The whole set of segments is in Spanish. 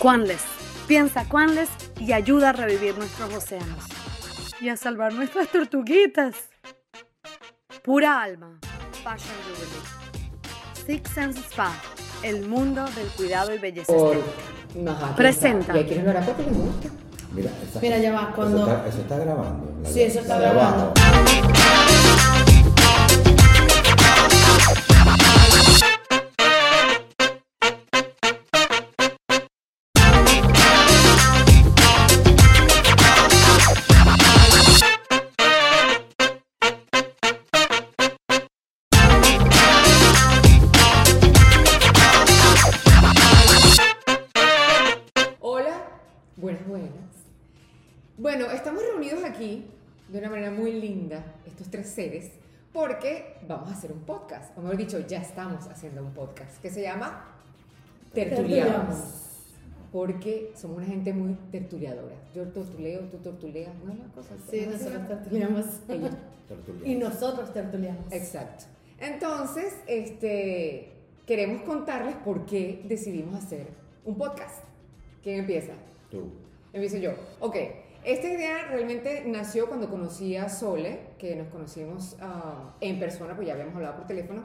Quanless. Piensa Quanless y ayuda a revivir nuestros océanos. Y a salvar nuestras tortuguitas. Pura alma. Fashion Jewelry. Six Sense Spa. El mundo del cuidado y belleza Por... Ajá, Presenta. Y aquí no era porque me gusta. Mira, esa- Mira, ya va, cuando- Eso está, eso está grabando. Sí, eso está de grabando. De una manera muy linda, estos tres seres, porque vamos a hacer un podcast, o mejor dicho, ya estamos haciendo un podcast que se llama Tertuliamos. Porque somos una gente muy tertuliadora. Yo tortuleo, tú tortuleas, ¿no es cosa? Sí, ¿No es nosotros tertuliamos. Ellos. Y nosotros tertuliamos. Exacto. Entonces, este, queremos contarles por qué decidimos hacer un podcast. ¿Quién empieza? Tú. Empiezo yo. Ok, esta idea realmente nació cuando conocí a Sole, que nos conocimos ah, en persona, pues ya habíamos hablado por teléfono.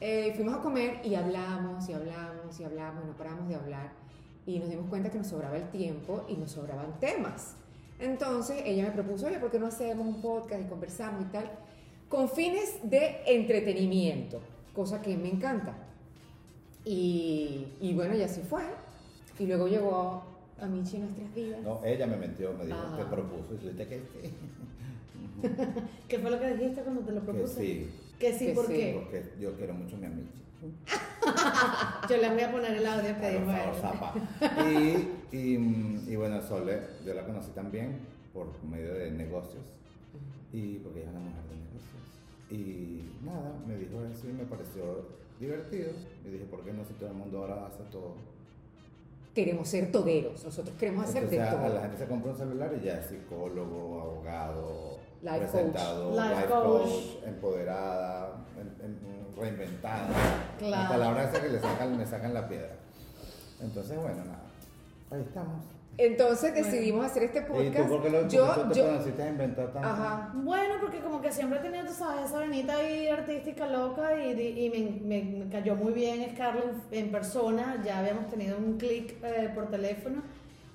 Eh, fuimos a comer y hablamos y hablamos y hablamos no paramos de hablar. Y nos dimos cuenta que nos sobraba el tiempo y nos sobraban temas. Entonces ella me propuso, oye, ¿por qué no hacemos un podcast y conversamos y tal? Con fines de entretenimiento, cosa que me encanta. Y, y bueno, y así fue. Y luego llegó a Michi en nuestras vidas. No, ella me mentió, me dijo Ah. que propuso. Y tú dijiste que sí. ¿Qué fue lo que dijiste cuando te lo Que propuse? sí. Que sí, Que ¿por sí. qué? Porque yo quiero mucho a mi amiga. Yo les voy a poner el audio que Por dijo. Y, y, y bueno, Sole, yo la conocí también por medio de negocios. Y porque ella es una mujer de negocios. Y nada, me dijo eso y me pareció divertido. Y dije, ¿por qué no si todo el mundo ahora hace todo? Queremos ser toderos, nosotros queremos hacer Entonces, de a, a la todo. gente se compra un celular y ya es psicólogo, abogado, Life coach. presentador, Life life, coach. coach. empoderada, en- en- reinventada. Claro. La palabra esa que le sacan, me sacan la piedra. Entonces, bueno, nada. Ahí estamos. Entonces decidimos hacer este ¿Y tú podcast. por qué lo, por yo, qué te yo, conociste a inventar tanto? ajá. Bueno, porque como que siempre he tenido, tú sabes, esa venita ahí artística loca y, di- y me, me- me cayó muy bien Scarlett en, persona, ya habíamos tenido un clic eh, por teléfono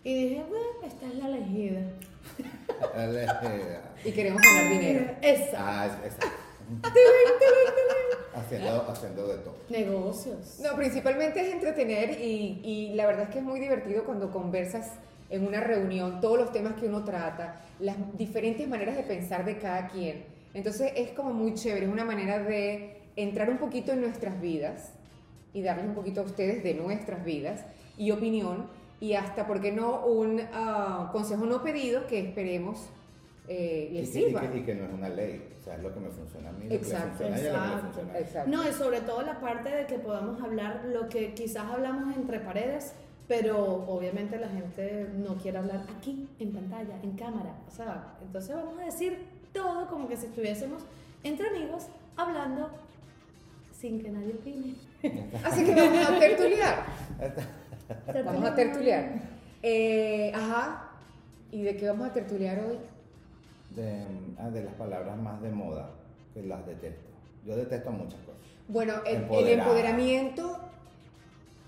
y dije, bueno, esta es la elegida. Y queremos ganar dinero. Esa. ah, es, es- haciendo, haciendo de todo. Negocios. No, principalmente es entretener y, y la verdad es que es muy divertido cuando conversas en una reunión todos los temas que uno trata, las diferentes maneras de pensar de cada quien. Entonces es como muy chévere, es una manera de entrar un poquito en nuestras vidas y darles un poquito a ustedes de nuestras vidas y opinión y hasta, ¿por qué no?, un ah, consejo no pedido que esperemos eh, Y les que, y, sirva. que, y que no es una ley. O sea, es lo que me funciona a mí, lo que le Exacto, funciona a ella, lo que le exacto, funciona a ella. Exacto. No, y sobre todo la parte de que podamos hablar lo que quizás hablamos entre paredes, pero obviamente la gente no quiere hablar aquí, en pantalla, en cámara. O sea, entonces vamos a decir todo como que si estuviésemos entre amigos hablando sin que nadie opine. Así que vamos a tertuliar. Vamos a tertuliar. Eh, ajá. ¿Y de qué vamos a tertuliar hoy? De, ah, de las palabras más de moda, que las detesto. Yo detesto muchas cosas. Bueno, el, el Empoderada. empoderamiento.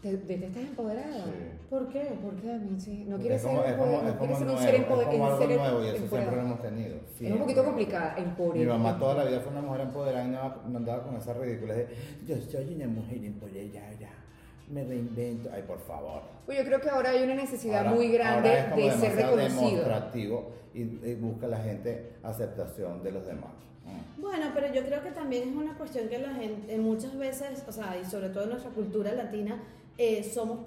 ¿Te, ¿Detestas empoderada? Sí. ¿Por qué? ¿Por qué a mí sí? No Porque quieres es ser, es es no quieres ser un ser es empoder- como un algo ser nuevo y eso siempre empoderado. lo hemos tenido. Es un poquito complicada, empoderar. Mi mamá toda la vida fue una mujer empoderada y no no andaba con esa ridícula de yo soy una mujer empoderada, me reinvento. Ay, por favor. Pues yo creo que ahora hay una necesidad Ahora- muy grande es de ser reconocido. demostrativo y, y busca la gente aceptación de los demás. Mm. Bueno, pero yo creo que también es una cuestión que la gente eh, muchas veces, o sea, y sobre todo en nuestra cultura latina, eh, somos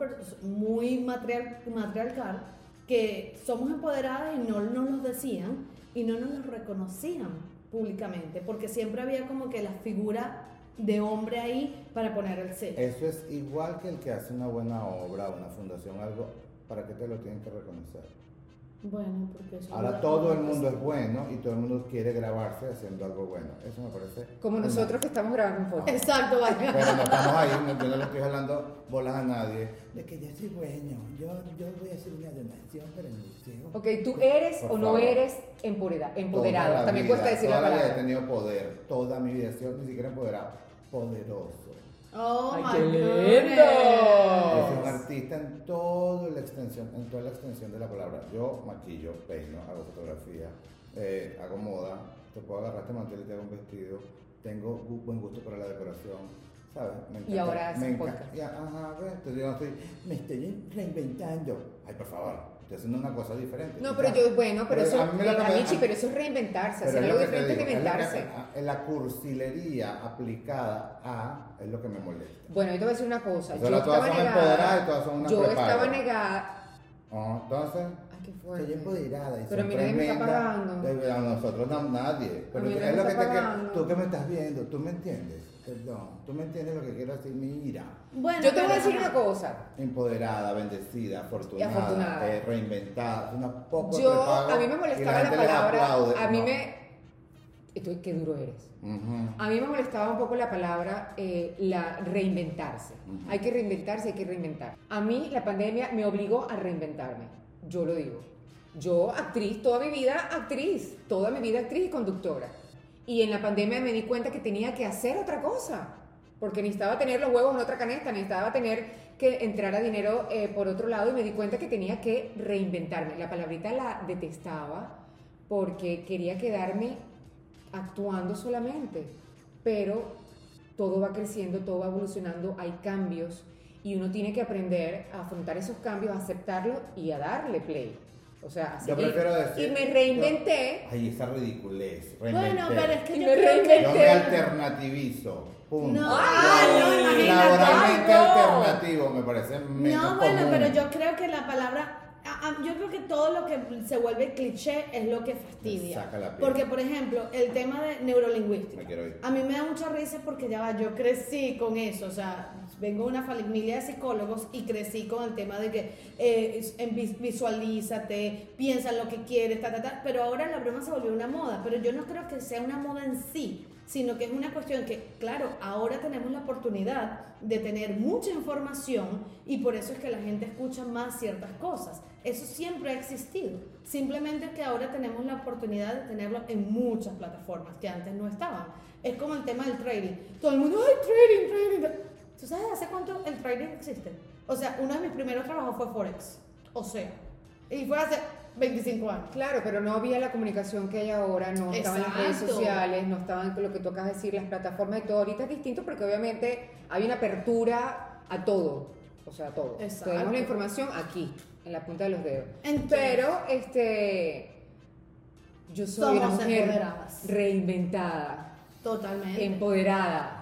muy matriar- matriarcal, que somos empoderadas y no nos lo decían y no nos lo reconocían públicamente, porque siempre había como que la figura de hombre ahí para poner el sello. Eso es igual que el que hace una buena obra, una fundación, algo, ¿para qué te lo tienen que reconocer? Bueno, porque eso Ahora todo el mundo es bueno y todo el mundo quiere grabarse haciendo algo bueno. Eso me parece. Como una- nosotros que estamos grabando un podcast. Exacto, vale. Pero no estamos ahí, no, yo no le estoy jalando bolas a nadie. De que yo soy bueno, yo, yo voy a hacer una donación para el museo. Ok, ¿tú eres Por o no eres? Toda Empoderado. la También vida, cuesta decir la toda vida he palabra. tenido poder, toda mi vida he sido ni siquiera empoderado, poderoso. Oh Ay, my qué lindo. Soy un artista en toda la extensión, en toda la extensión de la palabra. Yo maquillo, peino, hago fotografía, eh, hago moda, te puedo agarrar este mantel y te hago un vestido, tengo buen gusto para la decoración, ¿sabes? Me Y ahora haces me podcast. ya, ajá, ves, entonces yo no estoy, me estoy reinventando. Ay, por favor, estoy haciendo una cosa diferente. No, pero yo, bueno, pero, eso, a mí que eh, Amici, pero eso es reinventarse, pero hacer algo que diferente digo, que- reinventarse. a- la cursilería aplicada a es lo que me molesta. Bueno, yo te voy a decir una cosa. O sea, yo estaba negada. todas son una Yo prepaga. estaba negada. Entonces, qué fuerte. y Pero a soy mí nadie me está pagando. A nosotros no, nadie. Pero es me lo que te que- tú que me estás viendo, tú me entiendes. Perdón, tú me entiendes lo que quiero decir, mira. Bueno, Yo te voy a decir una cosa. Empoderada, bendecida, afortunada, afortunada. eh, reinventada, una poco Yo, prepago a mí me molestaba la, les palabra. aplaude. A mí No. me. Estoy, qué duro eres. Ujú. A mí me molestaba un poco la palabra eh, la reinventarse. Ujú. Hay que reinventarse, hay que reinventar. A mí la pandemia me obligó a reinventarme. Yo lo digo. Yo, actriz, toda mi vida actriz, toda mi vida actriz y conductora. Y en la pandemia me di cuenta que tenía que hacer otra cosa. Porque necesitaba tener los huevos en otra canasta, necesitaba tener que entrar a dinero eh, por otro lado y me di cuenta que tenía que reinventarme. La palabrita la detestaba porque quería quedarme actuando solamente, pero todo va creciendo, todo va evolucionando, hay cambios y uno tiene que aprender a afrontar esos cambios, a aceptarlos y a darle play. O sea, a Yo prefiero decir. Y me reinventé. yo- ay, esa ridiculez. Bueno, reinventé. pero es que Y yo me reinventé. Yo me alternativizo. Punto. No, Ay, no, imagínate. Laboralmente no. alternativo me parece menos No, bueno, común. pero yo creo que la palabra, yo creo que todo lo que se vuelve cliché es lo que fastidia. Saca la. Porque, por ejemplo, el tema de neurolingüística. Me quiero ir. A mí me da mucha risa porque ya va, yo crecí con eso, o sea, vengo de una familia de psicólogos y crecí con el tema de que eh, visualízate, piensa en lo que quieres, ta, ta, ta, pero ahora la broma se volvió una moda, pero yo no creo que sea una moda en sí, sino que es una cuestión que, claro, ahora tenemos la oportunidad de tener mucha información y por eso es que la gente escucha más ciertas cosas. Eso siempre ha existido. Simplemente que ahora tenemos la oportunidad de tenerlo en muchas plataformas que antes no estaban. Es como el tema del trading. Todo el mundo, ¡ay, trading, trading! ¿Tú sabes hace cuánto el trading existe? O sea, uno de mis primeros trabajos fue Forex. O sea, y fue hace 25 años. Claro, pero no había la comunicación que hay ahora, no estaban las redes sociales, no estaban lo que tú acabas de decir, las plataformas y todo. Ahorita es distinto porque obviamente hay una apertura a todo, o sea, a todo. Exacto. Tenemos la información aquí, en la punta de los dedos. Entonces- pero, este, yo soy una mujer empoderadas. reinventada, Totalmente. empoderada,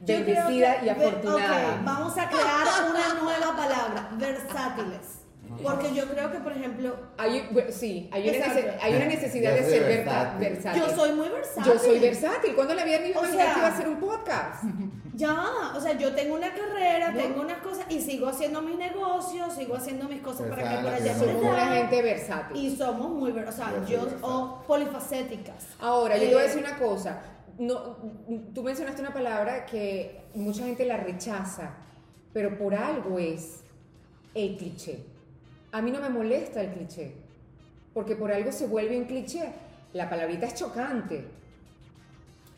bendecida que- y afortunada. ok, vamos a crear una nueva palabra, versátiles. Porque yo creo que, por ejemplo, Hay, bueno, sí, hay una, hay una necesidad de ser versátil. versátil. yo soy muy versátil. Yo soy versátil. ¿Cuándo la vida me iba a hacer un podcast? Ya, o sea, yo tengo una carrera, No. tengo unas cosas y sigo haciendo mis negocios, sigo haciendo mis cosas Pues para que por allá somos. Una gente versátil. Y somos muy, o sea, Yo soy yo, o polifacéticas. Ahora, yo te voy a Eh, decir una cosa. No, tú mencionaste una palabra que mucha gente la rechaza, pero por algo es el cliché. A mí no me molesta el cliché, porque por algo se vuelve un cliché. La palabrita es chocante.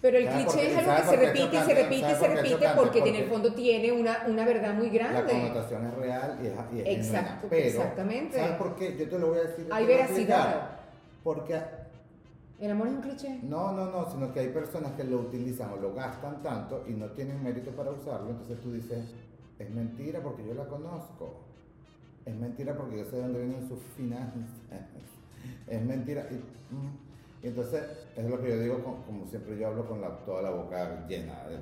Pero el ¿Sabes por cliché es algo ¿Sabes que se repite y se repite y ¿Sabes se repite porque en el fondo tiene una, una verdad muy La grande. connotación es real y es, y es Exacto. Pero, exactamente. ¿sabes por qué? Yo te lo voy a decir. Hay veracidad. Porque ¿El amor es un cliché? No, no, no, sino que hay personas que lo utilizan o lo gastan tanto y no tienen mérito para usarlo, entonces tú dices, es mentira porque yo la conozco, es mentira porque yo sé de dónde vienen sus finanzas, es mentira. Y, mm, y entonces, es lo que yo digo, con- como siempre yo hablo con la, toda la boca llena de.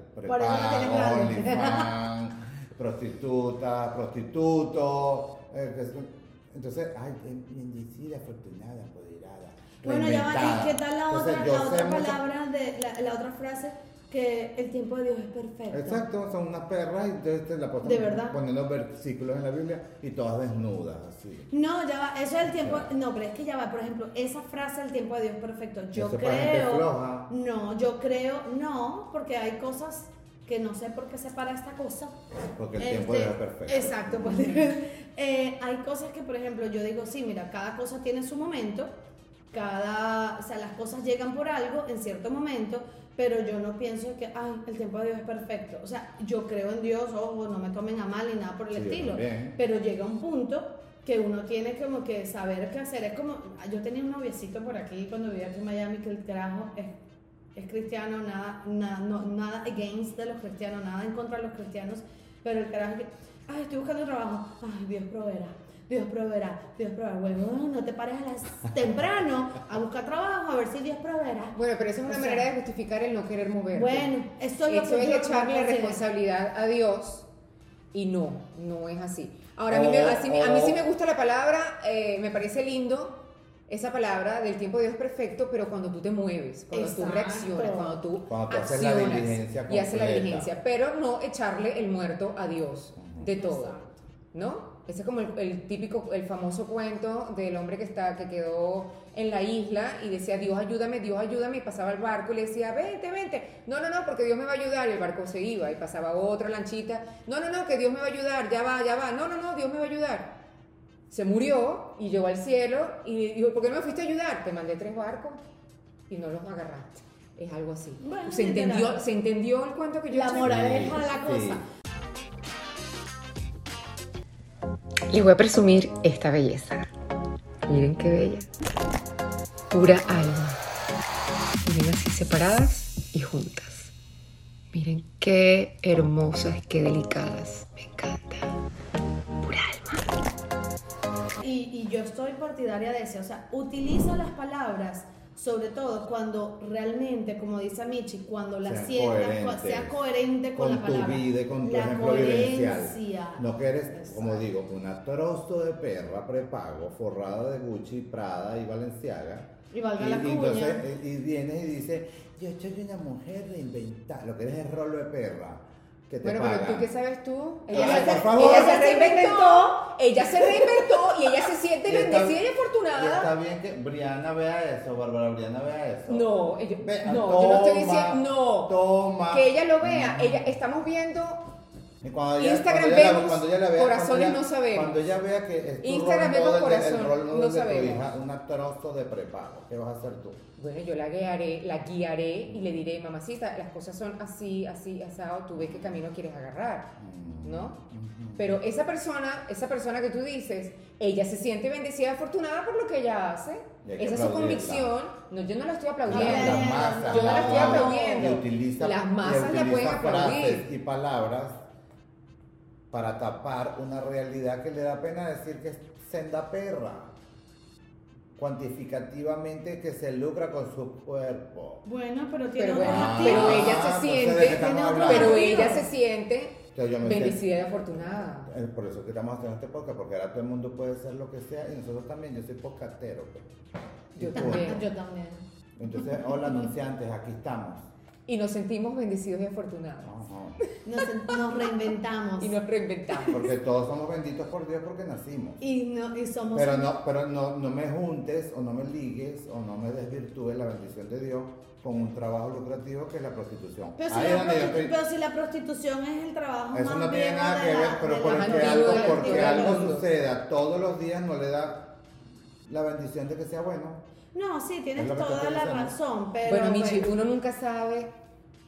OnlyFans, prostituta, prostituto. eh, entonces, ay, bendecida, afortunada, empoderada. Bueno, ya va, reinventada. ¿y qué tal la otra, la otra mucho- palabra, de, la, la otra frase? que el tiempo de Dios es perfecto. Exacto, son unas perras y entonces te la ponen ¿De verdad? poniendo versículos en la Biblia y todas desnudas, así. No, ya va, eso es el tiempo, no, pero es que ya va, por ejemplo, esa frase el tiempo de Dios es perfecto, yo Eso creo, floja. no, yo creo, no, porque hay cosas que no sé por qué se para esta cosa. Porque el tiempo de Este, Dios es perfecto. Exacto, pues, eh, hay cosas que, por ejemplo, yo digo, sí, mira, cada cosa tiene su momento, cada, o sea, las cosas llegan por algo en cierto momento, pero yo no pienso que, ay, el tiempo de Dios es perfecto. O sea, yo creo en Dios, ojo, no me tomen a mal ni nada por el Sí, estilo, pero llega un punto que uno tiene como que saber qué hacer. Es como, yo tenía un noviecito por aquí cuando vivía aquí en Miami que el carajo es, es cristiano, nada, nada, no- nada against de los cristianos, nada en contra de los cristianos, pero el carajo que, ay, estoy buscando trabajo, ay, Dios proveerá. Dios proveerá, Dios proveerá. Bueno, no te pares a las temprano a buscar trabajo a ver si Dios proveerá. Bueno, pero esa es una O sea, manera de justificar el no querer mover. Bueno, eso es lo Eso que es yo echarle responsabilidad a Dios y no, no es así. Ahora, a, mí, me- O- así me- a mí sí me gusta la palabra, eh, me parece lindo esa palabra del tiempo de Dios perfecto, pero cuando tú te mueves, cuando tú reaccionas, cuando tú Cuando tú haces la accionas diligencia y haces la diligencia, pero no echarle el muerto a Dios de todo. Exacto. ¿no? Ese es como el, el típico, el famoso cuento del hombre que está, que quedó en la isla y decía, Dios ayúdame, Dios ayúdame, y pasaba el barco y le decía, vente, vente, no, no, no, porque Dios me va a ayudar, y el barco se iba, y pasaba otra lanchita, no, no, no, que Dios me va a ayudar, ya va, ya va, no, no, no, Dios me va a ayudar. Se murió y llegó al cielo y dijo, ¿por qué no me fuiste a ayudar? Te mandé tres barcos y no los agarraste. Es algo así. Bueno, se, entendió, se entendió el cuento que yo La moraleja de la Sí. Les voy a presumir esta belleza. Miren qué bella. Pura alma. Miren así separadas y juntas. Miren qué hermosas, qué delicadas. Me encanta. Pura alma. Y, yo estoy partidaria de eso, o sea, utiliza las palabras, sobre todo cuando realmente, como dice Michi, cuando la sientas, sea coherente con, con la tu palabra. vida y con tu la ejemplo vivencial. No que eres, como digo, una trozo de perra prepago, forrada de Gucci, Prada y Valenciaga. Y valga la y, cuña. entonces, eh, y vienes y dices, yo soy una mujer reinventada. Lo que eres es rolo de perra. Que te Bueno, pero tú qué sabes tú. Ay, Ella, por se, favor. ella se Ella se reinventó, ella se reinventó y ella se siente bendecida y y Está afortunada. bien que Briana vea eso, Bárbara Briana vea eso. No, ella- Ve- no, yo no estoy diciendo, no, Toma. que ella lo vea. Ella, estamos viendo Y cuando ella- Instagram cuando la- vemos, cuando ella la vea- corazones cuando ella- no sabemos. Cuando ella vea que es tu Instagram vemos model no de tu sabemos. hija, una trozo de prepago. ¿Qué vas a hacer tú? Bueno, yo la guiaré, la guiaré y le diré, mamacita, las cosas son así, así, asado, tú ves qué camino quieres agarrar, Mm. ¿no? Pero esa persona, esa persona que tú dices, ella se siente bendecida afortunada por lo que ella hace. Esa es su convicción. No, yo no la estoy La, aplaudiendo. la masa, Yo no la estoy masa, aplaudiendo. utiliza, Las masas la pueden aplaudir. y palabras para tapar una realidad que le da pena decir que es senda perra. Cuantificativamente que se lucra con su cuerpo. Bueno, pero tiene Pero bueno, motivo. pero ella se entonces, ¿de qué siente, pero ella se siente bendecida y afortunada. Es por eso que estamos haciendo este podcast, porque ahora todo el mundo puede ser lo que sea y nosotros también. Yo soy podcastero. pues. Yo también. Yo también. Entonces, hola anunciantes, aquí estamos. Y nos sentimos bendecidos y afortunados. Nos, nos reinventamos. Y nos reinventamos. Porque todos somos benditos por Dios porque nacimos. Y, no, y somos. Pero no, pero no, no me juntes o no me ligues o no me desvirtúes la bendición de Dios con un trabajo lucrativo que es la prostitución. Pero si, la donde yo prostitu- estoy- pero si la prostitución es el trabajo Eso más no tiene nada que la- ver, pero porque algo, porque algo suceda todos los días no le da la bendición de que sea bueno. No, sí, tienes Es que toda la razón, pero bueno, Michi, bueno, uno nunca sabe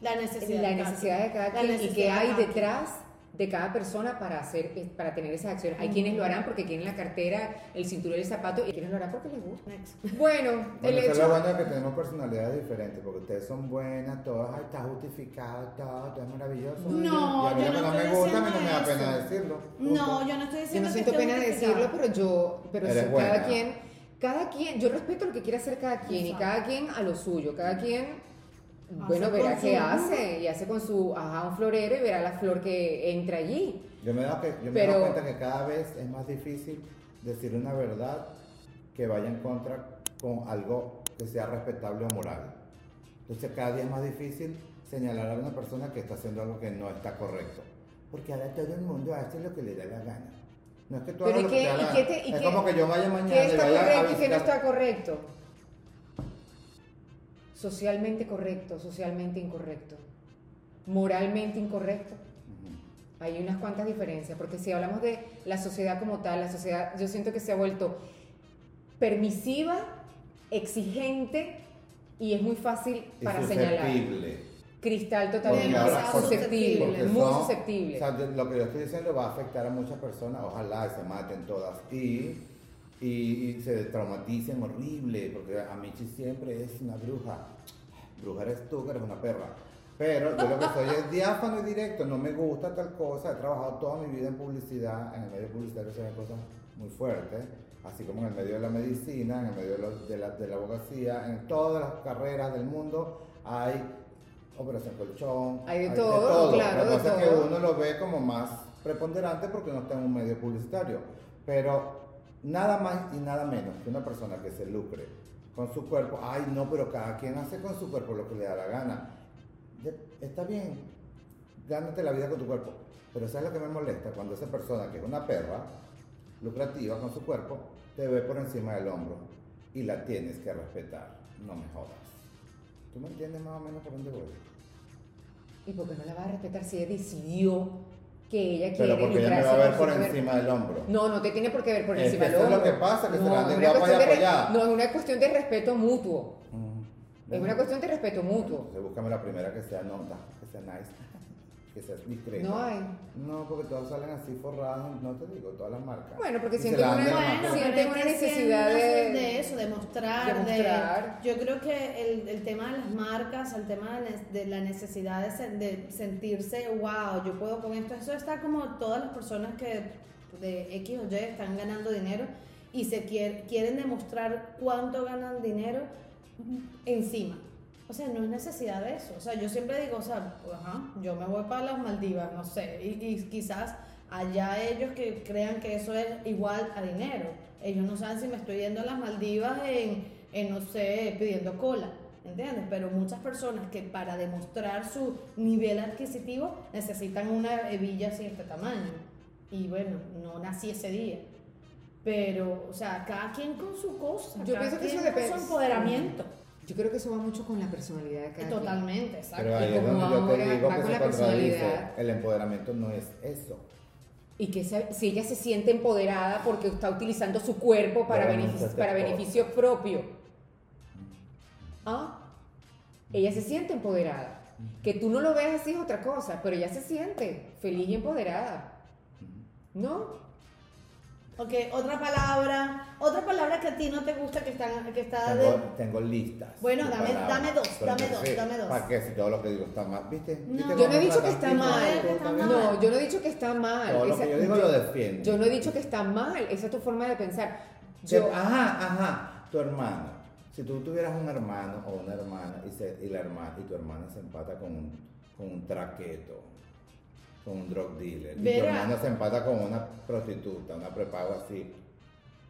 la necesidad, la de cada necesidad de cada quien y necesidad qué de hay detrás de cada persona para hacer eh, para tener esas acciones. Hay quienes lo harán porque quieren la cartera, el cinturón y el zapato y hay quienes lo harán porque les gusta. Bueno, el Bueno, eso es lo hecho bueno de que tenemos personalidades diferentes, porque ustedes son buenas, todas, está justificado, todo, todo es maravilloso. No, y a mí yo que no no me estoy gusta, no diciendo me da pena decirlo. No, punto. yo no estoy yo diciendo no que siento esté pena decirlo, pero yo pero Eres sí, buena. cada quien cada quien, yo respeto lo que quiere hacer cada quien y Exacto. cada quien a lo suyo, cada quien Hace bueno, verá qué su- hace y hace con su ajá, un florero y verá la flor que entra allí. Yo me he dado, que, yo me he Pero- dado cuenta que cada vez es más difícil decir una verdad que vaya en contra con algo que sea respetable o moral. Entonces cada día es más difícil señalar a una persona que está haciendo algo que no está correcto. Porque ahora todo el mundo hace lo que le da la gana. No es que tú hagas ¿y lo que te qué es qué- como que yo vaya mañana ¿Qué y está a correcto y qué no está correcto? Socialmente correcto, socialmente incorrecto. Moralmente incorrecto. Hay unas cuantas diferencias, porque si hablamos de la sociedad como tal, la sociedad yo siento que se ha vuelto permisiva, exigente y es muy fácil para señalar. Cristal totalmente susceptible, Porque muy son- susceptible. o sea, lo que yo estoy diciendo va a afectar a muchas personas, ojalá se maten todas y, y, y se traumaticen horrible, porque a Michi siempre es una bruja. Bruja eres tú, que eres una perra. Pero yo lo que soy es diáfano y directo, no me gusta tal cosa. He trabajado toda mi vida en publicidad, en el medio publicitario se ven cosas muy fuertes, así como en el medio de la medicina, en el medio de, de la, de la abogacía, en todas las carreras del mundo hay operación colchón. Hay de todo, claro, Lo que pasa es que uno lo ve como más preponderante porque no está en un medio publicitario. Pero nada más y nada menos que una persona que se lucre con su cuerpo, ay no, pero cada quien hace con su cuerpo lo que le da la gana. Está bien, gánate la vida con tu cuerpo. Pero ¿sabes lo que me molesta? Cuando esa persona que es una perra, lucrativa con su cuerpo, te ve por encima del hombro y la tienes que respetar. No me jodas. ¿Tú me entiendes más o menos por dónde voy? ¿Y por qué no la va a respetar si ella decidió que ella Pero quiere porque ella me va a ver por cuerpo? encima del hombro. No, no te tiene por qué ver por Es encima del eso es lo hombro. que pasa, que se no, la anden guapa y cuestión de apoyada. No, es una cuestión de respeto mutuo. Mm. Es una cuestión de respeto mutuo. Entonces búscame la primera que sea nota, que sea nice, que sea discreta. No hay. No, porque todas salen así forradas, no te digo, todas las marcas. Bueno, porque sienten una- Bueno, sienten una necesidad de- de eso, de mostrar, de mostrar. yo creo que el, el tema de las marcas, el tema de, la- de la necesidad de, sen- de sentirse, wow, yo puedo con esto, eso está como todas las personas que de X o Y están ganando dinero y se quier- quieren demostrar cuánto ganan dinero encima. O sea, no es necesidad de eso. O sea, yo siempre digo, o sea, pues, ajá, yo me voy para las Maldivas, no sé, y, y quizás allá ellos que crean que eso es igual a dinero. Ellos no saben si me estoy yendo a las Maldivas en, en no sé, pidiendo cola, ¿entiendes? Pero muchas personas que para demostrar su nivel adquisitivo necesitan una hebilla así de este tamaño. Y bueno, no nací ese día. Pero, o sea, cada quien con su cosa, Yo cada pienso que eso con depende. su empoderamiento. Yo creo que eso va mucho con la personalidad de cada. Totalmente, exacto. Pero ahí Y es como donde yo ahora te digo va que con se la contradice. personalidad. El empoderamiento no es eso. Y que se- si ella se siente empoderada porque está utilizando su cuerpo para, Pero beneficio propio. ¿Ah? Ella se siente empoderada. Que tú no lo veas así es otra cosa, pero ella se siente feliz y empoderada. ¿No? Ok, otra palabra, otra palabra que a ti no te gusta que está, que está Tengo, de... tengo listas. Bueno, dame- dame dos, Pero dame dos, sé, dame dos. ¿Para qué? Si todo lo que digo está mal. ¿Viste? No. ¿Viste Yo no he dicho que está mal. que está mal. No, yo no he dicho que está mal. Todo lo Esa- que yo digo lo defiendo. Yo no he dicho que está mal. Esa es tu forma de pensar. Yo, ajá, ajá. Tu hermano. Si tú tuvieras un hermano o una hermana y, se- y la hermana y tu hermana se empata con un, con un traqueto, con un drug dealer, y tu Verá. hermano se empata con una prostituta, una prepago así.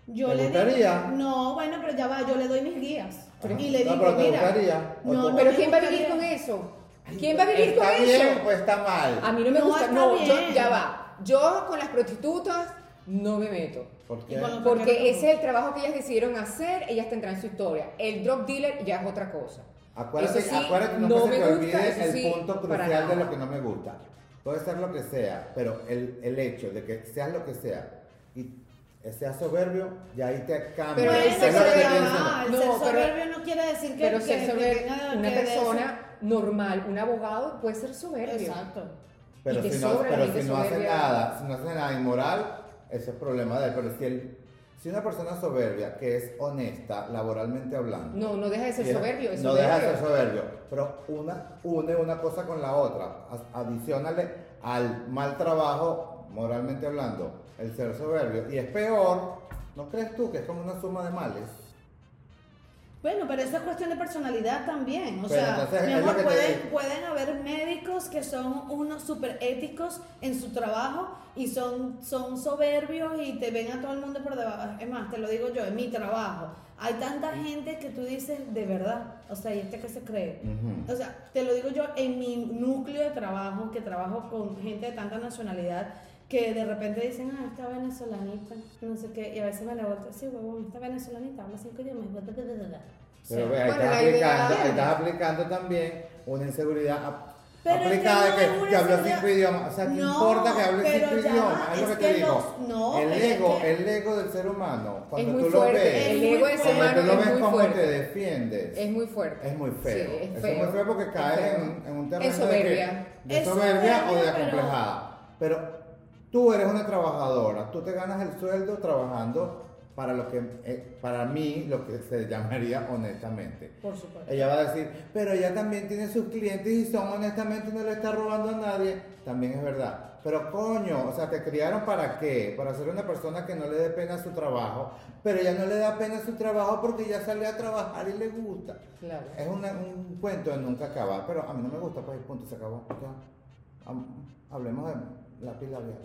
Yo ¿Te le gustaría? digo, no, bueno, pero ya va, yo le doy mis guías. Ajá. Y le No, digo, pero te mira, gustaría. O no, tú- no pero me ¿quién va a vivir con eso? ¿Quién va a vivir ¿Está con bien eso? o está mal? A mí no me No, gusta. está No, yo, bien. ya va. Yo con las prostitutas no me meto. ¿Por qué? Los- Porque ese es el trabajo que ellas decidieron hacer, ellas tendrán su historia. El drug dealer ya es otra cosa. Acuérdate, Eso sí, acuérdate no, no me se te gusta, olvide eso el sí, punto crucial de lo que no me gusta. Puede ser lo que sea, pero el, el hecho de que seas lo que sea y seas soberbio, ya ahí te cambia. Pero Bueno, el Es ser lo que te soberbio- ah, el No, ser pero- soberbio no quiere decir que, Pero que- ser que soberbio, tenga una que de eso- persona normal, un abogado puede ser soberbio. Exacto. Pero si no, pero si hace nada, si no hace nada inmoral, eso es problema de él. Pero si él, si una persona soberbia que es honesta, laboralmente hablando, No, no deja de ser soberbio, es no soberbio. deja de ser soberbio, pero una, une una cosa con la otra, adicionale al mal trabajo, moralmente hablando, el ser soberbio. Y es peor, ¿no crees tú que es como una suma de males? Bueno, pero eso es cuestión de personalidad también. O Pero sea, mi amor, pueden, pueden haber médicos que son unos súper éticos en su trabajo y son, son soberbios y te ven a todo el mundo por debajo. Es más, te lo digo yo, en mi trabajo. Hay tanta gente que tú dices, de verdad, o sea, ¿y este que se cree? O sea, te lo digo yo en mi núcleo de trabajo, que trabajo con gente de tanta nacionalidad, que de repente dicen, ah, esta venezolanita, no sé qué, y a veces me la vuelto, sí, huevón, esta venezolanita habla cinco idiomas, bla, bla, bla, bla, bla". O sea, Pero ve, ahí Bueno, estás la idea- aplicando, ahí estás aplicando también una inseguridad ap- Pero es que aplicada no que, que inseguridad. cinco idiomas. O sea, ¿qué No, importa que hable cinco idiomas? Es lo que te digo. los- no, el pero es ego, que- el ego del ser humano, cuando tú lo ves, El ego del ser fuerte. cuando humano tú lo es ves cómo fuerte. te defiendes, Es muy fuerte. es muy feo. Sí, es feo. es muy feo porque Es caes en, en un terreno Es soberbia. de soberbia o de acomplejada. Pero tú eres una trabajadora, tú te ganas el sueldo trabajando para lo que, eh, para mí, lo que se llamaría honestamente. por supuesto. Ella va a decir, pero ella también tiene sus clientes y son honestamente no le está robando a nadie. También es verdad. Pero coño, o sea, te criaron para qué? Para ser una persona que no le dé pena su trabajo. Pero ella no le da pena su trabajo porque ya sale a trabajar y le gusta. Claro. Es una- un cuento de nunca acabar. Pero a mí no me gusta, pues punto, se acabó. Ya. Hablemos de la pila labial.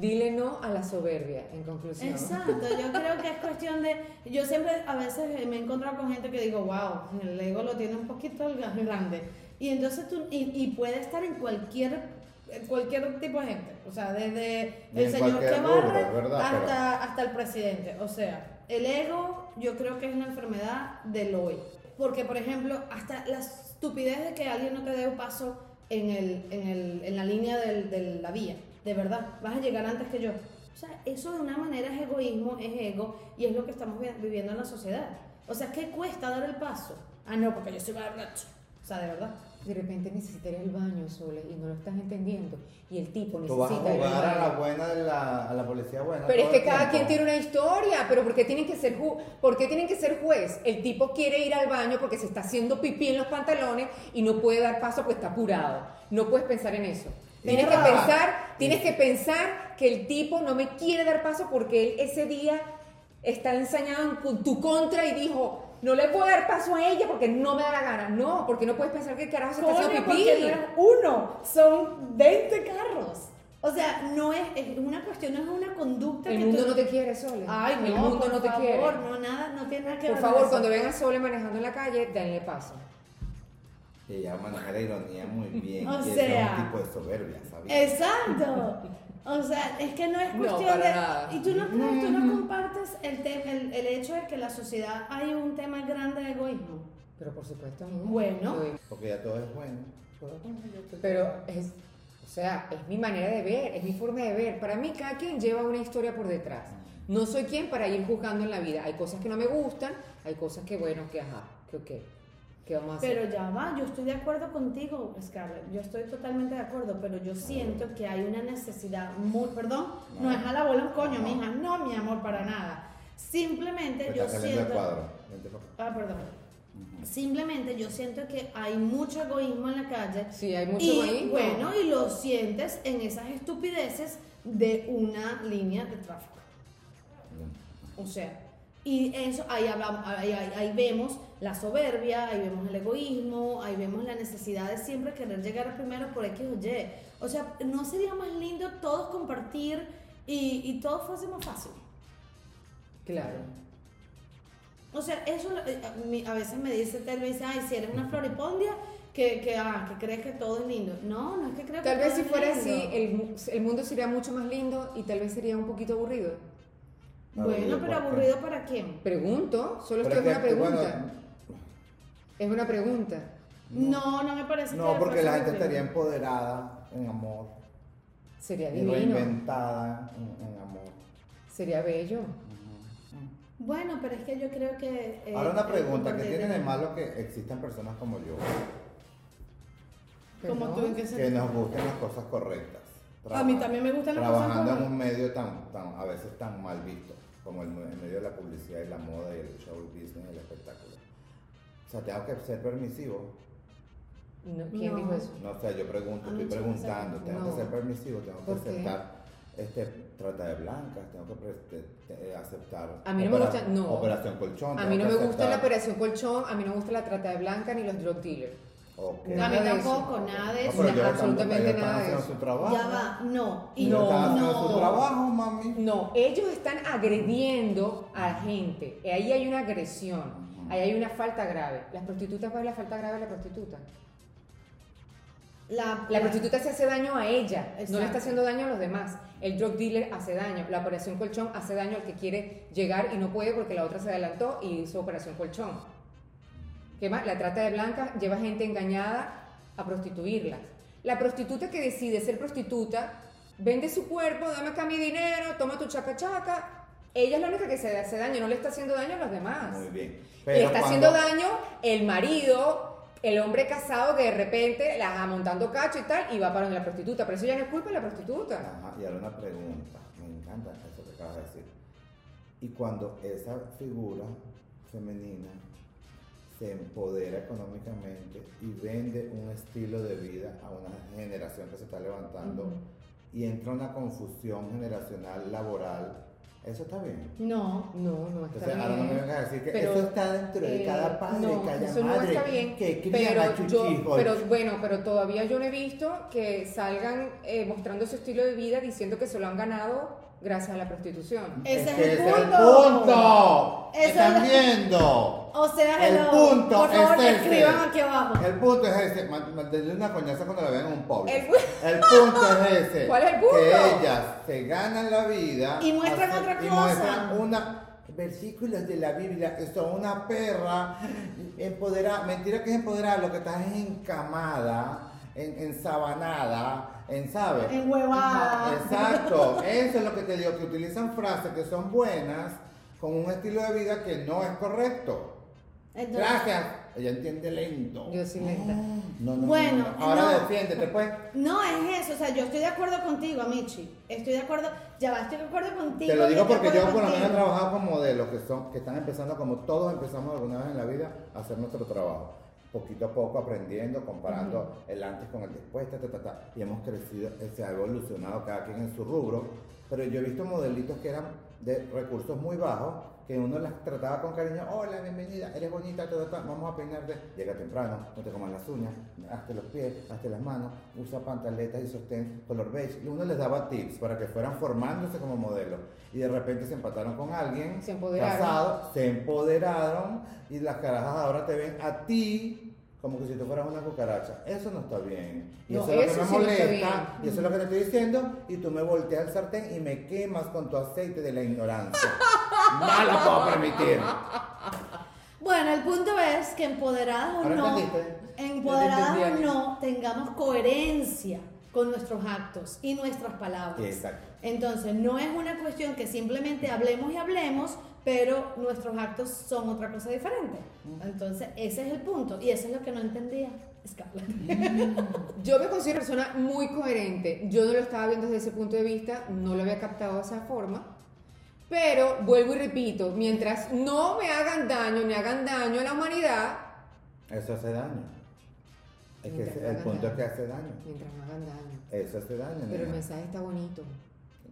Dile no a la soberbia, en conclusión. Exacto, yo creo que es cuestión de, yo siempre a veces me he encontrado con gente que digo, wow, el ego lo tiene un poquito grande. Y entonces tú, y, y puede estar en cualquier, cualquier tipo de gente, o sea, desde el en señor que hasta, pero- hasta el presidente. O sea, el ego yo creo que es una enfermedad del hoy. Porque, por ejemplo, hasta la estupidez de que alguien no te dé un paso en, el, en, el, en la línea del- de la vía. De verdad, vas a llegar antes que yo. O sea, eso de una manera es egoísmo, es ego, y es lo que estamos vi- viviendo en la sociedad. O sea, ¿qué cuesta dar el paso? Ah, no, porque yo soy borracho. O sea, de verdad. De repente necesitaría el baño, Sole, y no lo estás entendiendo. Y el tipo Tú vas a necesita jugar a la buena de la, a la policía buena. Pero es que cada quien tiene una historia, pero ¿por qué tienen que ser ju ¿por qué tienen que ser juez? El tipo quiere ir al baño porque se está haciendo pipí en los pantalones y no puede dar paso porque está apurado. No puedes pensar en eso. Tienes que pensar, tienes que pensar que el tipo no me quiere dar paso porque él ese día está ensañado en tu contra y dijo, no le puedo dar paso a ella porque no me da la gana. No, porque no puedes pensar que el carajo se está haciendo pipí. no es uno, son 20 carros. O sea, no es, es una cuestión, no es una conducta El que mundo tú- no te quiere, Sole. Ay, no, el mundo por no te favor, quiere. no, nada, no tiene nada que Por ver favor, con cuando vean a Sole manejando en la calle, denle paso. Y ella maneja la ironía muy bien. O sea- es un tipo de soberbia, ¿sabes? Exacto. O sea, es que no es No, cuestión para de... nada. Y tú no crees, tú no compartes el, te- el, el hecho de que en la sociedad hay un tema grande de egoísmo. Pero por supuesto, no. Bueno. Porque ya todo es bueno. Todo es bueno, yo estoy- Pero es, o sea, es mi manera de ver, es mi forma de ver. Para mí, cada quien lleva una historia por detrás. No soy quien para ir juzgando en la vida. Hay cosas que no me gustan, hay cosas que, bueno, que ajá, que ok. ¿Qué vamos a hacer? Pero ya va, yo estoy de acuerdo contigo, Scarlett. Yo estoy totalmente de acuerdo, pero yo siento que hay una necesidad muy. Perdón, no, es a la bola un coño, No. mija. No, mi amor, para nada. Simplemente Me yo siento. Ah, perdón. Simplemente yo siento que hay mucho egoísmo en la calle. Sí, hay mucho y egoísmo. bueno, y lo sientes en esas estupideces de una línea de tráfico. O sea, y eso, ahí, hablamos, ahí, ahí- ahí vemos la soberbia, ahí vemos el egoísmo, ahí vemos la necesidad de siempre querer llegar primero por X o Y. O sea, ¿no sería más lindo todos compartir y, y todo fuese más fácil? Claro. O sea, eso eh, a, veces me dice, tal vez, ay, si eres una floripondia, que, que, ah, que crees que todo es lindo. No, no es que creo Tal que vez todo si es fuera lindo. así, el, el mundo sería mucho más lindo y tal vez sería un poquito aburrido. Bueno, pero aburrido para quién? Pregunto, solo Pero es que es es una pregunta. bueno, Es una pregunta. No, no me parece que No, porque la gente estaría empoderada en amor. Sería Y divino. reinventada en, en amor. Sería bello. Bueno, pero es que yo creo que... eh, Ahora una pregunta, ¿qué tiene de malo que existan personas como yo? Como tú, ¿en qué Que nos gusten las cosas correctas. A mí también me gustan las cosas Trabajando en correctas. un medio tan, tan, a veces tan mal visto, como el medio de la publicidad y la moda y el show business y el espectáculo. O sea, tengo que ser permisivo. No, ¿Quién No. dijo eso? No sé, yo pregunto, Ah, estoy no, preguntando, tengo No. que ser permisivo, tengo que aceptar este, trata de blancas, tengo que pre- te- te- aceptar A mí no me gusta- no. operación colchón. A mí no me gusta la operación colchón, a mí no me gusta la trata de blanca ni los drug dealers. A mí tampoco, nada de No, eso. ellos absolutamente nada de eso. su trabajo. Ya va, no. Y No, no. su trabajo. No, ellos están agrediendo a la gente. Ahí hay una agresión. Ahí hay una falta grave. Las prostitutas, ¿cuál es la falta grave de la prostituta? La, La prostituta se hace daño a ella, no le está haciendo daño a los demás. El drug dealer hace daño, la operación colchón hace daño al que quiere llegar y no puede porque la otra se adelantó y hizo operación colchón. ¿Qué más? La trata de blancas lleva gente engañada a prostituirlas. La prostituta que decide ser prostituta vende su cuerpo, dame acá mi dinero, toma tu chaca chaca. Ella es la única que se hace daño, no le está haciendo daño a los demás. Muy bien. Le está cuando- haciendo daño el marido, el hombre casado que de repente la va montando cacho y tal y va para donde la prostituta. Pero eso ya no es culpa de la prostituta. Ajá, y ahora una pregunta, me encanta eso que acabas de decir. Y cuando esa figura femenina se empodera económicamente y vende un estilo de vida a una generación que se está levantando. Y entra una confusión generacional laboral, eso está bien. No. No, no está Entonces, ahora no me bien. vengas a decir que Pero, eso está dentro de Eh, cada padre, no, cada eso madre no está bien. que cría pero, a yo, hijos. pero bueno, pero todavía yo no he visto que salgan eh, mostrando su estilo de vida diciendo que se lo han ganado gracias a la prostitución. Ese Es el ese es el punto. punto. Ese ¿Están es- viendo? O sea, El hello. punto Por favor, es ese. escriban aquí abajo. El punto es ese. ma- ma- Denle una coñaza cuando la vean en un pobre. El El, pu- punto es ese. ¿Cuál es el punto? Que ellas se ganan la vida. Y muestran otra y cosa. muestran una versículos de la Biblia que son una perra empoderada. Mentira que es empoderada, lo que está es encamada, en, ensabanada, en, ¿sabes? En huevada. Exacto, eso es lo que te digo, que utilizan frases que son buenas con un estilo de vida que no es correcto. Entonces- Gracias. Ella entiende lento. Yo soy lenta. No, no, Bueno, no. Ahora no. defiéndete, pues. No es eso, o sea, yo estoy de acuerdo contigo, Amichi. Estoy de acuerdo, ya va, estoy de acuerdo contigo. Te lo digo porque yo por lo menos he trabajado con modelos que son, que están empezando como todos empezamos alguna vez en la vida a hacer nuestro trabajo. Poquito a poco aprendiendo, comparando el antes con el después, ta, ta, ta, ta, y hemos crecido, se ha evolucionado cada quien en su rubro, pero yo he visto modelitos que eran de recursos muy bajos, que uno las trataba con cariño, hola, bienvenida, eres bonita, ta, ta, ta, vamos a peinarte, llega temprano, no te comas las uñas, hazte los pies, hazte las manos, usa pantaletas y sostén color beige, y uno les daba tips para que fueran formándose como modelos, y de repente se empataron con alguien, Se empoderaron. casado, se empoderaron, y las carajas ahora te ven a ti como que si tú fueras una cucaracha. Eso no está bien. Y No, eso es lo que me molesta. Y eso es lo que te estoy diciendo. Y tú me volteas el sartén y me quemas con tu aceite de la ignorancia. no lo puedo permitir. Bueno, el punto es que empoderadas o no, entendiste. empoderadas o no, tengamos coherencia con nuestros actos y nuestras palabras. Exacto. Entonces, no es una cuestión que simplemente hablemos y hablemos, pero nuestros actos son otra cosa diferente. Entonces, ese es el punto y eso es lo que no entendía Scarlett. Yo me considero una persona muy coherente. Yo no lo estaba viendo desde ese punto de vista, no lo había captado de esa forma. Pero vuelvo y repito, mientras no me hagan daño ni hagan daño a la humanidad, Eso hace daño. Es que el punto es que hace daño. mientras no hagan daño. Eso hace daño. Pero el mensaje está bonito.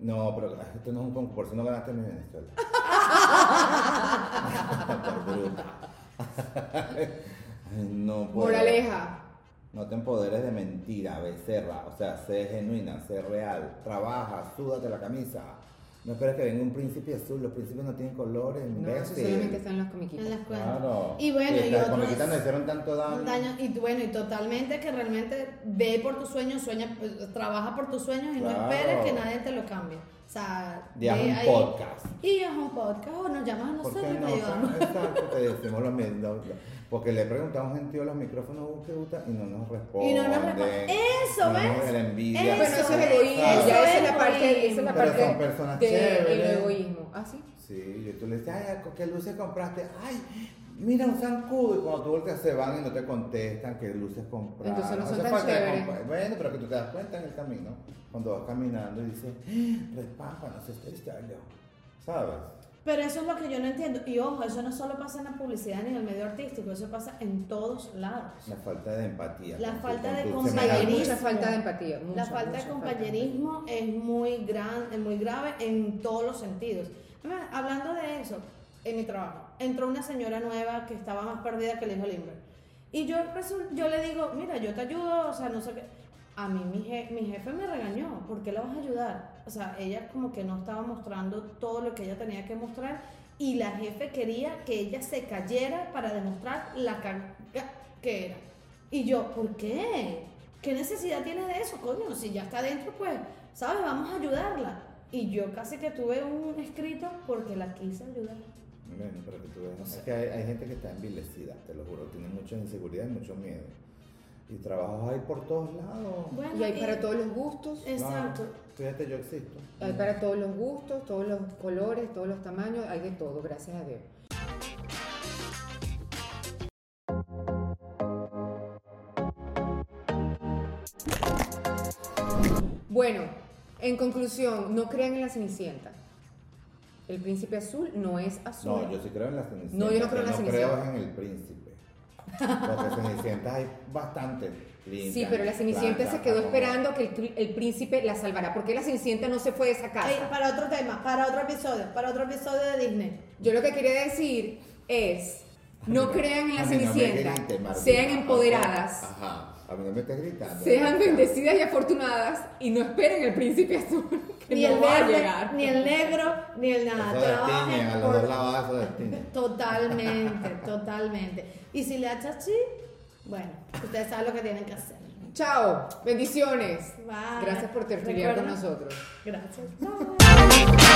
No, pero esto no es un concurso, no ganaste mi Venezuela. No puedo. Moraleja. No te empoderes de mentira, becerra. O sea, sé genuina, sé real. Trabaja, súdate la camisa. No esperes que venga un príncipe azul. Los príncipes no tienen colores, No, eso solamente en las comiquitas. En las cuentas. Claro. Y bueno, y las otros- comiquitas nos hicieron tanto daño. Daño, y bueno, y totalmente que realmente ve por tus sueños, sueña, eh, trabaja por tus sueños y no Claro. esperes que nadie te lo cambie. O sea, Y haz ve un ahí- podcast. Y haz un podcast o nos llamas a ¿Por nosotros y no? te ayudamos. Exacto, te decimos lo mismo. Porque le preguntamos a gente a los micrófonos ¿qué gusta? y no nos responden. Y no nos responden. Eso, No ¿ves? La envidia. Eso, Bueno, eso es egoísmo. ¿sabes? Ya esa es la es parte, esa es la egoísmo. Pero parte son personas del chéveres. egoísmo. ¿Ah, sí? Sí, y tú le dices, ay, ¿qué luces compraste? Ay, mira un zancudo. Y cuando tú volteas se van y no te contestan qué luces compraron. Entonces no son tan chéveres. Bueno, pero que tú te das cuenta en el camino. Cuando vas caminando y dices, "Ah, respámpanos este estallo. ¿Sabes? Pero eso es lo que yo no entiendo. Y ojo, eso no solo pasa en la publicidad ni en el medio artístico, eso pasa en todos lados. La falta de empatía. La falta de compañerismo. Mucha falta de empatía. mucha, la falta mucha de compañerismo es muy gran, es muy grave en todos los sentidos. Además, hablando de eso, en mi trabajo, entró una señora nueva que estaba más perdida que el hijo Limber. Y yo, resul- yo le digo, mira, yo te ayudo, o sea, no sé qué. A mí mi, je- mi jefe me regañó, ¿por qué la vas a ayudar? O sea, ella como que no estaba mostrando todo lo que ella tenía que mostrar y la jefe quería que ella se cayera para demostrar la caga que era. Y yo, ¿por qué? ¿Qué necesidad tiene de eso, coño? Si ya está dentro, pues, ¿sabes? Vamos a ayudarla. Y yo casi que tuve un escrito porque la quise ayudar. Bueno, pero que tú veas. No sé. Es que hay, hay gente que está envilecida, te lo juro. Tiene mucha inseguridad y mucho miedo. Y trabajos hay por todos lados. Bueno, Y hay para todos los gustos. Exacto. Claro. Fíjate, yo existo. Hay para todos los gustos, todos los colores, todos los tamaños, hay de todo, gracias a Dios. Bueno, en conclusión, no crean en la Cenicienta. El príncipe azul no es azul. No, yo sí creo en la Cenicienta. No, yo no creo en la Cenicienta. creo en el príncipe. Porque Cenicientas hay bastante lindas. Sí, pero la Cenicienta se quedó esperando que el, príncipe la salvará. ¿Por qué la Cenicienta no se fue de esa casa? Para otro tema, para otro episodio, para otro episodio de Disney. Yo lo que quería decir es, no crean en la no Cenicienta, sean empoderadas, Ajá, a mí no me estés gritando. sean bendecidas y afortunadas y no esperen el príncipe azul que Ni no el va a llegar. ni el negro, ni el nada. Eso Trabajen destiñen, a los por- dos lados eso destiñen. Totalmente, totalmente. Y si le haces así, bueno, ustedes saben lo que tienen que hacer. Chao, bendiciones. Bye. Gracias por tertuliar con nosotros. Gracias. Bye.